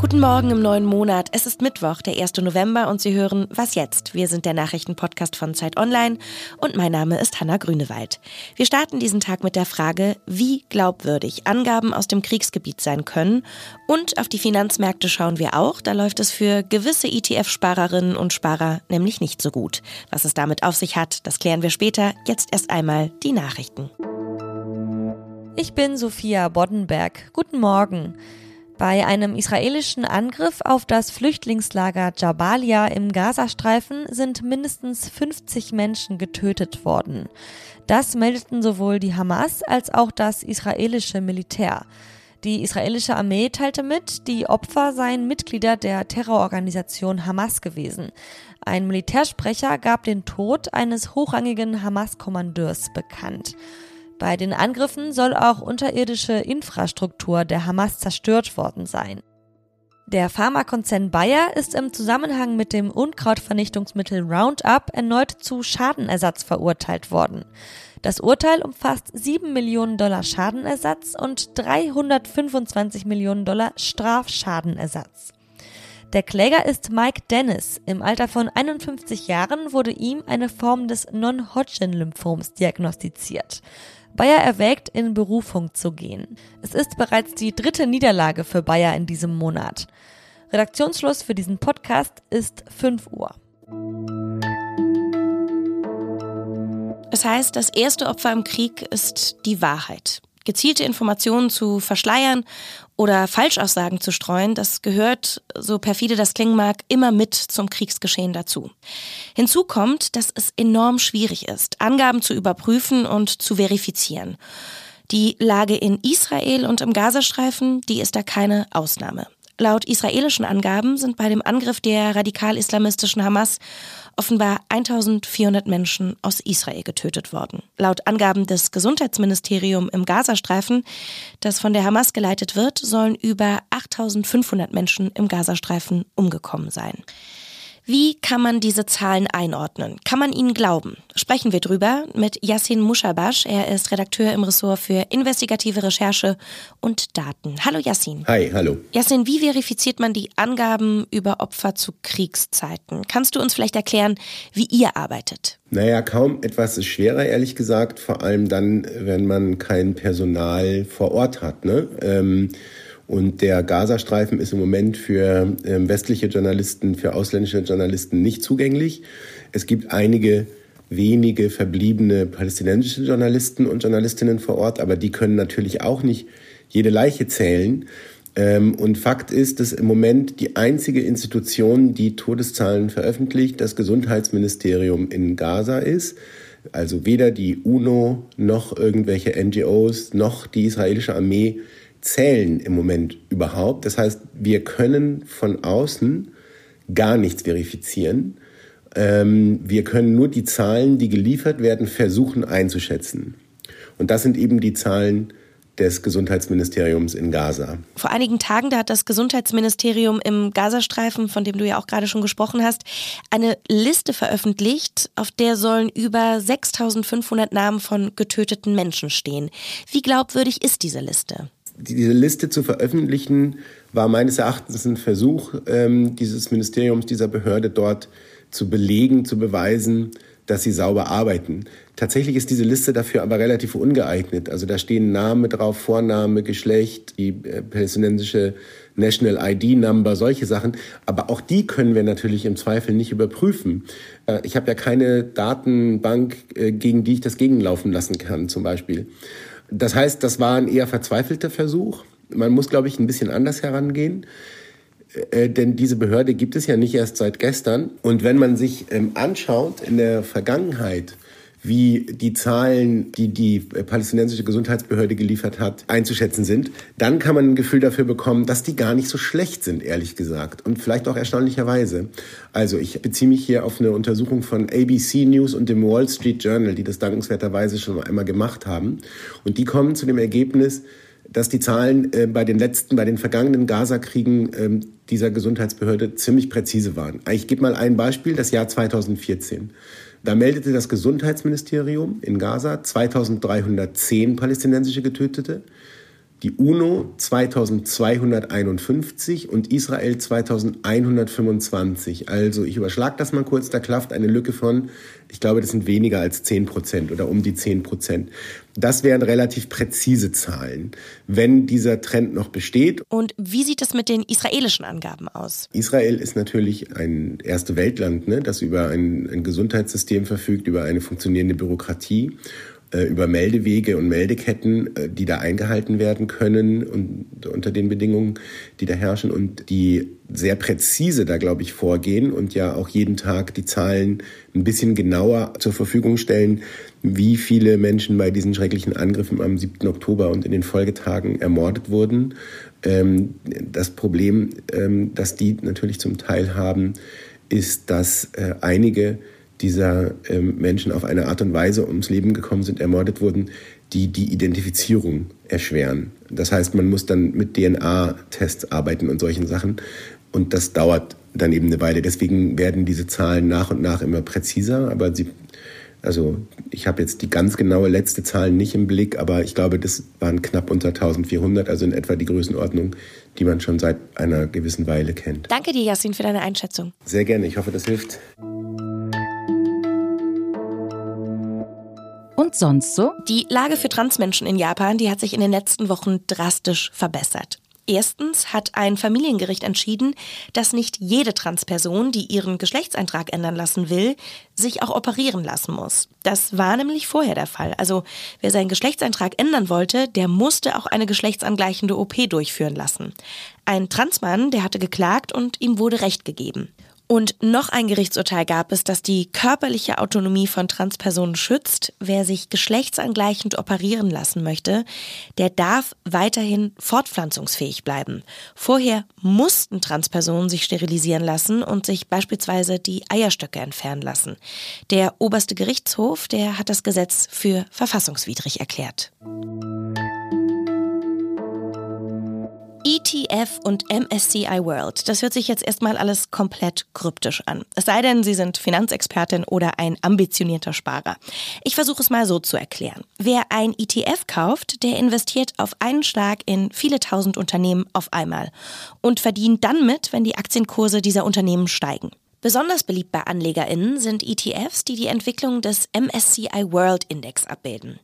Guten Morgen im neuen Monat. Es ist Mittwoch, der 1. November und Sie hören Was jetzt? Wir sind der Nachrichtenpodcast von Zeit Online und mein Name ist Hanna Grünewald. Wir starten diesen Tag mit der Frage, wie glaubwürdig Angaben aus dem Kriegsgebiet sein können und auf die Finanzmärkte schauen wir auch. Da läuft es für gewisse ETF-Sparerinnen und Sparer nämlich nicht so gut. Was es damit auf sich hat, das klären wir später. Jetzt erst einmal die Nachrichten. Ich bin Sophia Boddenberg. Guten Morgen. Bei einem israelischen Angriff auf das Flüchtlingslager Jabalia im Gazastreifen sind mindestens 50 Menschen getötet worden. Das meldeten sowohl die Hamas als auch das israelische Militär. Die israelische Armee teilte mit, die Opfer seien Mitglieder der Terrororganisation Hamas gewesen. Ein Militärsprecher gab den Tod eines hochrangigen Hamas-Kommandeurs bekannt. Bei den Angriffen soll auch unterirdische Infrastruktur der Hamas zerstört worden sein. Der Pharmakonzern Bayer ist im Zusammenhang mit dem Unkrautvernichtungsmittel Roundup erneut zu Schadenersatz verurteilt worden. Das Urteil umfasst 7 Millionen Dollar Schadenersatz und 325 Millionen Dollar Strafschadenersatz. Der Kläger ist Mike Dennis. Im Alter von 51 Jahren wurde ihm eine Form des Non-Hodgkin-Lymphoms diagnostiziert. Bayer erwägt, in Berufung zu gehen. Es ist bereits die dritte Niederlage für Bayer in diesem Monat. Redaktionsschluss für diesen Podcast ist 5 Uhr. Es heißt, das erste Opfer im Krieg ist die Wahrheit. Gezielte Informationen zu verschleiern oder Falschaussagen zu streuen, das gehört, so perfide das klingen mag, immer mit zum Kriegsgeschehen dazu. Hinzu kommt, dass es enorm schwierig ist, Angaben zu überprüfen und zu verifizieren. Die Lage in Israel und im Gazastreifen, die ist da keine Ausnahme. Laut israelischen Angaben sind bei dem Angriff der radikal-islamistischen Hamas offenbar 1400 Menschen aus Israel getötet worden. Laut Angaben des Gesundheitsministeriums im Gazastreifen, das von der Hamas geleitet wird, sollen über 8500 Menschen im Gazastreifen umgekommen sein. Wie kann man diese Zahlen einordnen? Kann man ihnen glauben? Sprechen wir drüber mit Yassin Mushabash. Er ist Redakteur im Ressort für investigative Recherche und Daten. Hallo Yassin. Hi, hallo. Yassin, wie verifiziert man die Angaben über Opfer zu Kriegszeiten? Kannst du uns vielleicht erklären, wie ihr arbeitet? Naja, kaum etwas ist schwerer, ehrlich gesagt. Vor allem dann, wenn man kein Personal vor Ort hat. Ne? Ähm, und der Gazastreifen ist im Moment für ähm, westliche Journalisten, für ausländische Journalisten nicht zugänglich. Es gibt einige wenige verbliebene palästinensische Journalisten und Journalistinnen vor Ort, aber die können natürlich auch nicht jede Leiche zählen. Ähm, und Fakt ist, dass im Moment die einzige Institution, die Todeszahlen veröffentlicht, das Gesundheitsministerium in Gaza ist. Also weder die UNO noch irgendwelche NGOs noch die israelische Armee zählen im Moment überhaupt. Das heißt, wir können von außen gar nichts verifizieren. Ähm, wir können nur die Zahlen, die geliefert werden, versuchen einzuschätzen. Und das sind eben die Zahlen des Gesundheitsministeriums in Gaza. Vor einigen Tagen, da hat das Gesundheitsministerium im Gazastreifen, von dem du ja auch gerade schon gesprochen hast, eine Liste veröffentlicht, auf der sollen über 6500 Namen von getöteten Menschen stehen. Wie glaubwürdig ist diese Liste? diese Liste zu veröffentlichen, war meines Erachtens ein Versuch ähm, dieses Ministeriums, dieser Behörde dort zu belegen, zu beweisen, dass sie sauber arbeiten. Tatsächlich ist diese Liste dafür aber relativ ungeeignet. Also da stehen Name drauf, Vorname, Geschlecht, die äh, palästinensische National ID Number, solche Sachen. Aber auch die können wir natürlich im Zweifel nicht überprüfen. Äh, ich habe ja keine Datenbank, äh, gegen die ich das gegenlaufen lassen kann, zum Beispiel. Das heißt, das war ein eher verzweifelter Versuch. Man muss, glaube ich, ein bisschen anders herangehen. Äh, denn diese Behörde gibt es ja nicht erst seit gestern. Und wenn man sich ähm, anschaut in der Vergangenheit, wie die Zahlen, die die palästinensische Gesundheitsbehörde geliefert hat, einzuschätzen sind, dann kann man ein Gefühl dafür bekommen, dass die gar nicht so schlecht sind, ehrlich gesagt. Und vielleicht auch erstaunlicherweise. Also ich beziehe mich hier auf eine Untersuchung von ABC News und dem Wall Street Journal, die das dankenswerterweise schon einmal gemacht haben. Und die kommen zu dem Ergebnis, dass die Zahlen äh, bei den letzten, bei den vergangenen Gaza-Kriegen äh, dieser Gesundheitsbehörde ziemlich präzise waren. Ich gebe mal ein Beispiel, das Jahr 2014. Da meldete das Gesundheitsministerium in Gaza 2310 palästinensische Getötete. Die UNO 2251 und Israel 2125. Also ich überschlage das mal kurz, da klafft eine Lücke von, ich glaube, das sind weniger als 10 Prozent oder um die 10 Prozent. Das wären relativ präzise Zahlen, wenn dieser Trend noch besteht. Und wie sieht es mit den israelischen Angaben aus? Israel ist natürlich ein erste Weltland, ne, das über ein, ein Gesundheitssystem verfügt, über eine funktionierende Bürokratie über Meldewege und Meldeketten, äh, die da eingehalten werden können und unter den Bedingungen, die da herrschen und die sehr präzise da, glaube ich, vorgehen und ja auch jeden Tag die Zahlen ein bisschen genauer zur Verfügung stellen, wie viele Menschen bei diesen schrecklichen Angriffen am 7. Oktober und in den Folgetagen ermordet wurden. Ähm, das Problem, ähm, das die natürlich zum Teil haben, ist, dass äh, einige dieser ähm, Menschen auf eine Art und Weise ums Leben gekommen sind, ermordet wurden, die die Identifizierung erschweren. Das heißt, man muss dann mit DNA-Tests arbeiten und solchen Sachen. Und das dauert dann eben eine Weile. Deswegen werden diese Zahlen nach und nach immer präziser. Aber sie, also ich habe jetzt die ganz genaue letzte Zahl nicht im Blick, aber ich glaube, das waren knapp unter 1400, also in etwa die Größenordnung, die man schon seit einer gewissen Weile kennt. Danke dir, Yasin, für deine Einschätzung. Sehr gerne. Ich hoffe, das hilft. Und sonst so? Die Lage für Transmenschen in Japan, die hat sich in den letzten Wochen drastisch verbessert. Erstens hat ein Familiengericht entschieden, dass nicht jede Transperson, die ihren Geschlechtseintrag ändern lassen will, sich auch operieren lassen muss. Das war nämlich vorher der Fall. Also wer seinen Geschlechtseintrag ändern wollte, der musste auch eine geschlechtsangleichende OP durchführen lassen. Ein Transmann, der hatte geklagt und ihm wurde Recht gegeben. Und noch ein Gerichtsurteil gab es, das die körperliche Autonomie von Transpersonen schützt. Wer sich geschlechtsangleichend operieren lassen möchte, der darf weiterhin fortpflanzungsfähig bleiben. Vorher mussten Transpersonen sich sterilisieren lassen und sich beispielsweise die Eierstöcke entfernen lassen. Der oberste Gerichtshof, der hat das Gesetz für verfassungswidrig erklärt. ETF und MSCI World. Das hört sich jetzt erstmal alles komplett kryptisch an. Es sei denn, Sie sind Finanzexpertin oder ein ambitionierter Sparer. Ich versuche es mal so zu erklären. Wer ein ETF kauft, der investiert auf einen Schlag in viele tausend Unternehmen auf einmal und verdient dann mit, wenn die Aktienkurse dieser Unternehmen steigen. Besonders beliebt bei AnlegerInnen sind ETFs, die die Entwicklung des MSCI World Index abbilden.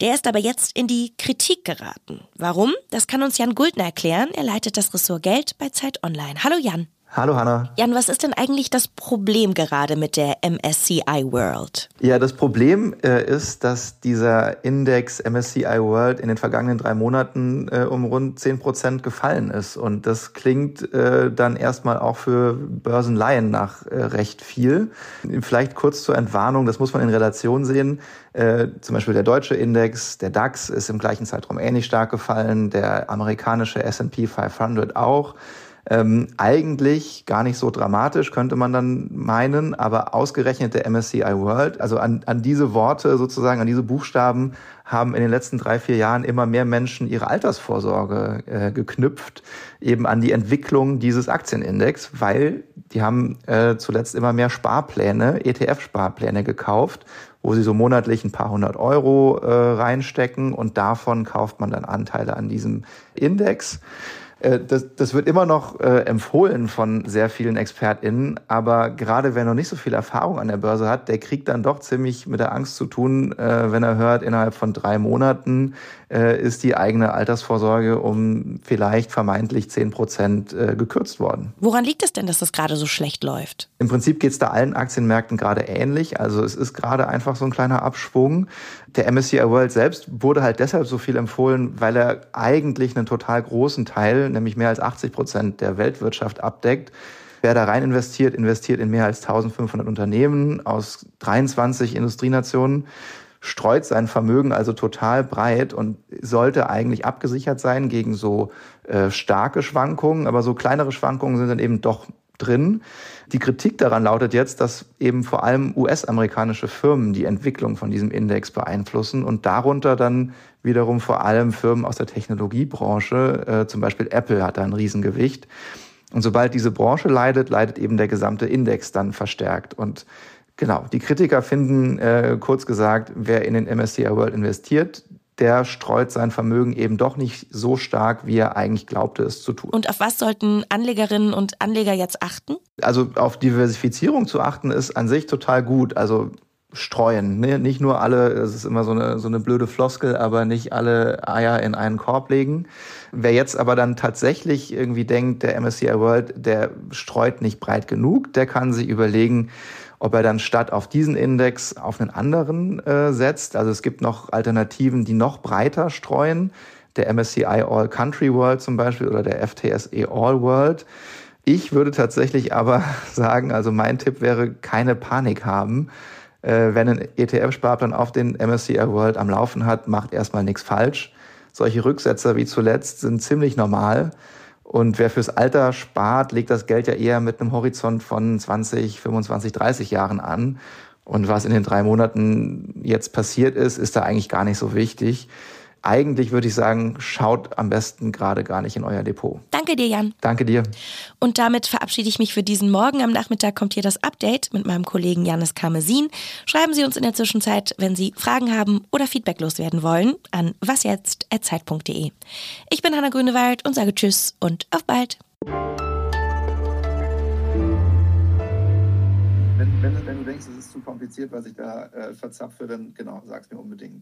Der ist aber jetzt in die Kritik geraten. Warum? Das kann uns Jan Guldner erklären. Er leitet das Ressort Geld bei Zeit Online. Hallo Jan. Hallo Hanna. Jan, was ist denn eigentlich das Problem gerade mit der MSCI World? Ja, das Problem äh, ist, dass dieser Index MSCI World in den vergangenen drei Monaten äh, um rund 10 Prozent gefallen ist. Und das klingt äh, dann erstmal auch für Börsenlaien nach äh, recht viel. Vielleicht kurz zur Entwarnung, das muss man in Relation sehen. Äh, zum Beispiel der deutsche Index, der DAX ist im gleichen Zeitraum ähnlich stark gefallen, der amerikanische S&P 500 auch. Ähm, eigentlich gar nicht so dramatisch, könnte man dann meinen, aber ausgerechnet der MSCI World, also an, an diese Worte sozusagen, an diese Buchstaben haben in den letzten drei, vier Jahren immer mehr Menschen ihre Altersvorsorge äh, geknüpft, eben an die Entwicklung dieses Aktienindex, weil die haben äh, zuletzt immer mehr Sparpläne, ETF-Sparpläne gekauft, wo sie so monatlich ein paar hundert Euro äh, reinstecken und davon kauft man dann Anteile an diesem Index. Äh, das, das wird immer noch äh, empfohlen von sehr vielen ExpertInnen, aber gerade wer noch nicht so viel Erfahrung an der Börse hat, der kriegt dann doch ziemlich mit der Angst zu tun, äh, wenn er hört, innerhalb von drei Monaten äh, ist die eigene Altersvorsorge um vielleicht vermeintlich zehn Prozent äh, gekürzt worden. Woran liegt es denn, dass das gerade so schlecht läuft? Im Prinzip geht es da allen Aktienmärkten gerade ähnlich. Also es ist gerade einfach so ein kleiner Abschwung. Der MSCI World selbst wurde halt deshalb so viel empfohlen, weil er eigentlich einen total großen Teil, nämlich mehr als 80 Prozent der Weltwirtschaft abdeckt. Wer da rein investiert, investiert in mehr als 1500 Unternehmen aus 23 Industrienationen streut sein Vermögen also total breit und sollte eigentlich abgesichert sein gegen so äh, starke Schwankungen, aber so kleinere Schwankungen sind dann eben doch drin. Die Kritik daran lautet jetzt, dass eben vor allem US-amerikanische Firmen die Entwicklung von diesem Index beeinflussen und darunter dann wiederum vor allem Firmen aus der Technologiebranche, äh, zum Beispiel Apple hat da ein Riesengewicht. Und sobald diese Branche leidet, leidet eben der gesamte Index dann verstärkt. Und Genau, die Kritiker finden, äh, kurz gesagt, wer in den MSCI World investiert, der streut sein Vermögen eben doch nicht so stark, wie er eigentlich glaubte, es zu tun. Und auf was sollten Anlegerinnen und Anleger jetzt achten? Also auf Diversifizierung zu achten ist an sich total gut. Also streuen. Ne? Nicht nur alle, das ist immer so eine, so eine blöde Floskel, aber nicht alle Eier in einen Korb legen. Wer jetzt aber dann tatsächlich irgendwie denkt, der MSCI World, der streut nicht breit genug, der kann sich überlegen, ob er dann statt auf diesen Index auf einen anderen äh, setzt. Also es gibt noch Alternativen, die noch breiter streuen. Der MSCI All Country World zum Beispiel oder der FTSE All World. Ich würde tatsächlich aber sagen, also mein Tipp wäre, keine Panik haben. Äh, wenn ein ETF-Sparplan auf den MSCI World am Laufen hat, macht erstmal nichts falsch. Solche Rücksetzer wie zuletzt sind ziemlich normal. Und wer fürs Alter spart, legt das Geld ja eher mit einem Horizont von 20, 25, 30 Jahren an. Und was in den drei Monaten jetzt passiert ist, ist da eigentlich gar nicht so wichtig. Eigentlich würde ich sagen, schaut am besten gerade gar nicht in euer Depot. Danke dir, Jan. Danke dir. Und damit verabschiede ich mich für diesen Morgen. Am Nachmittag kommt hier das Update mit meinem Kollegen Janis Karmesin. Schreiben Sie uns in der Zwischenzeit, wenn Sie Fragen haben oder Feedback loswerden wollen, an wasjetzt.zeit.de. Ich bin Hanna Grünewald und sage Tschüss und auf bald. Wenn, wenn, wenn du denkst, es ist zu kompliziert, was ich da äh, verzapfe, dann genau, sag's mir unbedingt.